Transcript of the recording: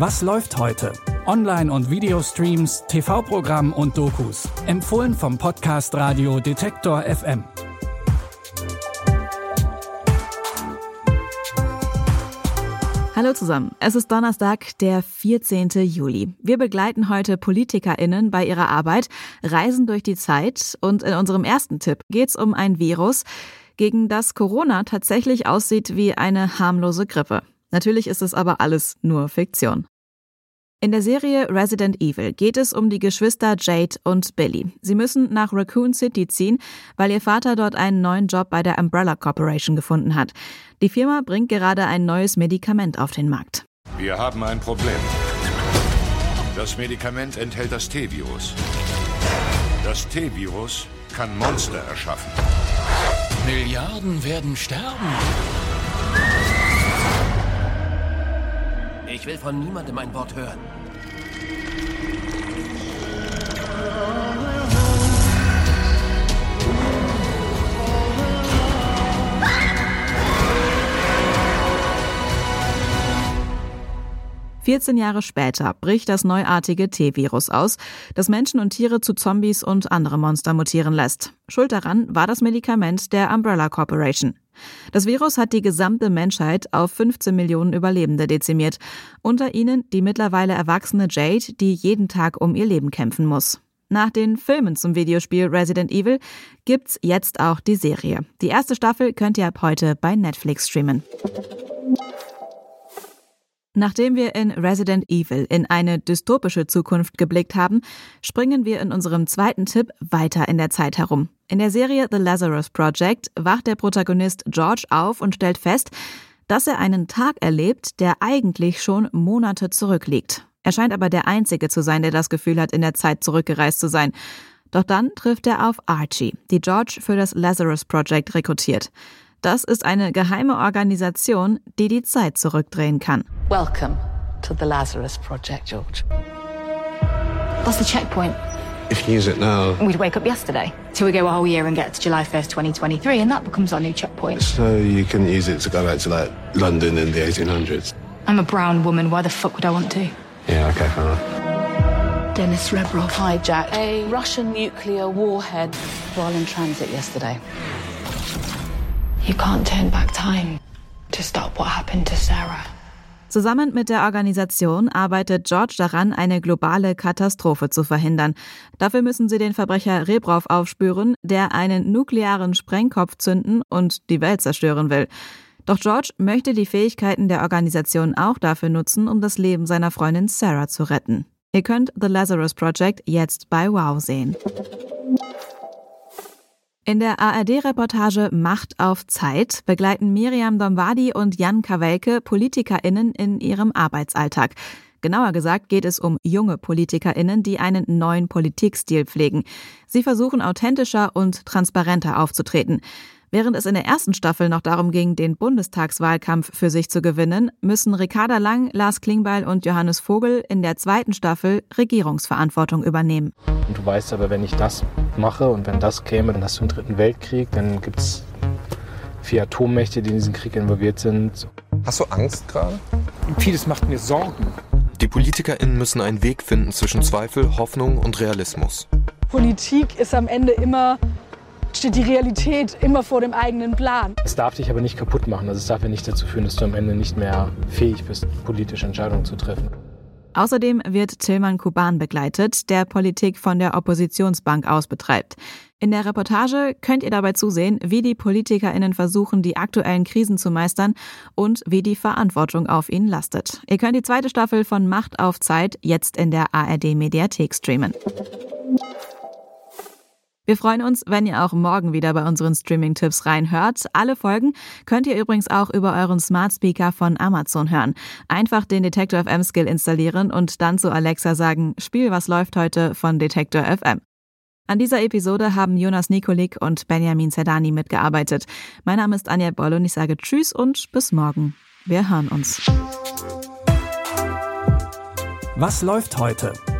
Was läuft heute? Online- und Videostreams, TV-Programm und Dokus. Empfohlen vom Podcast Radio Detektor FM. Hallo zusammen. Es ist Donnerstag, der 14. Juli. Wir begleiten heute PolitikerInnen bei ihrer Arbeit, reisen durch die Zeit und in unserem ersten Tipp geht es um ein Virus, gegen das Corona tatsächlich aussieht wie eine harmlose Grippe. Natürlich ist es aber alles nur Fiktion. In der Serie Resident Evil geht es um die Geschwister Jade und Billy. Sie müssen nach Raccoon City ziehen, weil ihr Vater dort einen neuen Job bei der Umbrella Corporation gefunden hat. Die Firma bringt gerade ein neues Medikament auf den Markt. Wir haben ein Problem. Das Medikament enthält das T-Virus. Das T-Virus kann Monster erschaffen. Milliarden werden sterben. Ich will von niemandem ein Wort hören. 14 Jahre später bricht das neuartige T-Virus aus, das Menschen und Tiere zu Zombies und andere Monster mutieren lässt. Schuld daran war das Medikament der Umbrella Corporation. Das Virus hat die gesamte Menschheit auf 15 Millionen Überlebende dezimiert, unter ihnen die mittlerweile erwachsene Jade, die jeden Tag um ihr Leben kämpfen muss. Nach den Filmen zum Videospiel Resident Evil gibt's jetzt auch die Serie. Die erste Staffel könnt ihr ab heute bei Netflix streamen. Nachdem wir in Resident Evil in eine dystopische Zukunft geblickt haben, springen wir in unserem zweiten Tipp weiter in der Zeit herum. In der Serie The Lazarus Project wacht der Protagonist George auf und stellt fest, dass er einen Tag erlebt, der eigentlich schon Monate zurückliegt. Er scheint aber der Einzige zu sein, der das Gefühl hat, in der Zeit zurückgereist zu sein. Doch dann trifft er auf Archie, die George für das Lazarus Project rekrutiert. Das ist eine geheime Organisation, die die Zeit zurückdrehen kann. Welcome to the Lazarus Project, George. What's the checkpoint? If you use it now. We'd wake up yesterday. Till we go a whole year and get to July 1st, 2023, and that becomes our new checkpoint. So you can use it to go back to like London in the 1800s. I'm a brown woman. Why the fuck would I want to? Yeah, okay, enough. Dennis Rebrov hijacked a Russian nuclear warhead while in transit yesterday. You can't turn back time to stop what happened to Sarah. Zusammen mit der Organisation arbeitet George daran, eine globale Katastrophe zu verhindern. Dafür müssen sie den Verbrecher Rebrov aufspüren, der einen nuklearen Sprengkopf zünden und die Welt zerstören will. Doch George möchte die Fähigkeiten der Organisation auch dafür nutzen, um das Leben seiner Freundin Sarah zu retten. Ihr könnt The Lazarus Project jetzt bei Wow sehen. In der ARD-Reportage Macht auf Zeit begleiten Miriam Dombardi und Jan Kawelke PolitikerInnen in ihrem Arbeitsalltag. Genauer gesagt geht es um junge PolitikerInnen, die einen neuen Politikstil pflegen. Sie versuchen authentischer und transparenter aufzutreten. Während es in der ersten Staffel noch darum ging, den Bundestagswahlkampf für sich zu gewinnen, müssen Ricarda Lang, Lars Klingbeil und Johannes Vogel in der zweiten Staffel Regierungsverantwortung übernehmen. Und du weißt aber, wenn ich das mache und wenn das käme, dann hast du einen dritten Weltkrieg, dann gibt es vier Atommächte, die in diesen Krieg involviert sind. Hast du Angst gerade? Vieles macht mir Sorgen. Die PolitikerInnen müssen einen Weg finden zwischen Zweifel, Hoffnung und Realismus. Politik ist am Ende immer steht die Realität immer vor dem eigenen Plan. Es darf dich aber nicht kaputt machen. Also es darf ja nicht dazu führen, dass du am Ende nicht mehr fähig bist, politische Entscheidungen zu treffen. Außerdem wird Tilman Kuban begleitet, der Politik von der Oppositionsbank aus betreibt. In der Reportage könnt ihr dabei zusehen, wie die PolitikerInnen versuchen, die aktuellen Krisen zu meistern und wie die Verantwortung auf ihnen lastet. Ihr könnt die zweite Staffel von Macht auf Zeit jetzt in der ARD Mediathek streamen. Wir freuen uns, wenn ihr auch morgen wieder bei unseren Streaming-Tipps reinhört. Alle Folgen könnt ihr übrigens auch über euren Smart Speaker von Amazon hören. Einfach den Detektor FM Skill installieren und dann zu Alexa sagen, Spiel, was läuft heute von Detektor FM. An dieser Episode haben Jonas Nikolik und Benjamin Zerdani mitgearbeitet. Mein Name ist Anja Boll und ich sage Tschüss und bis morgen. Wir hören uns. Was läuft heute?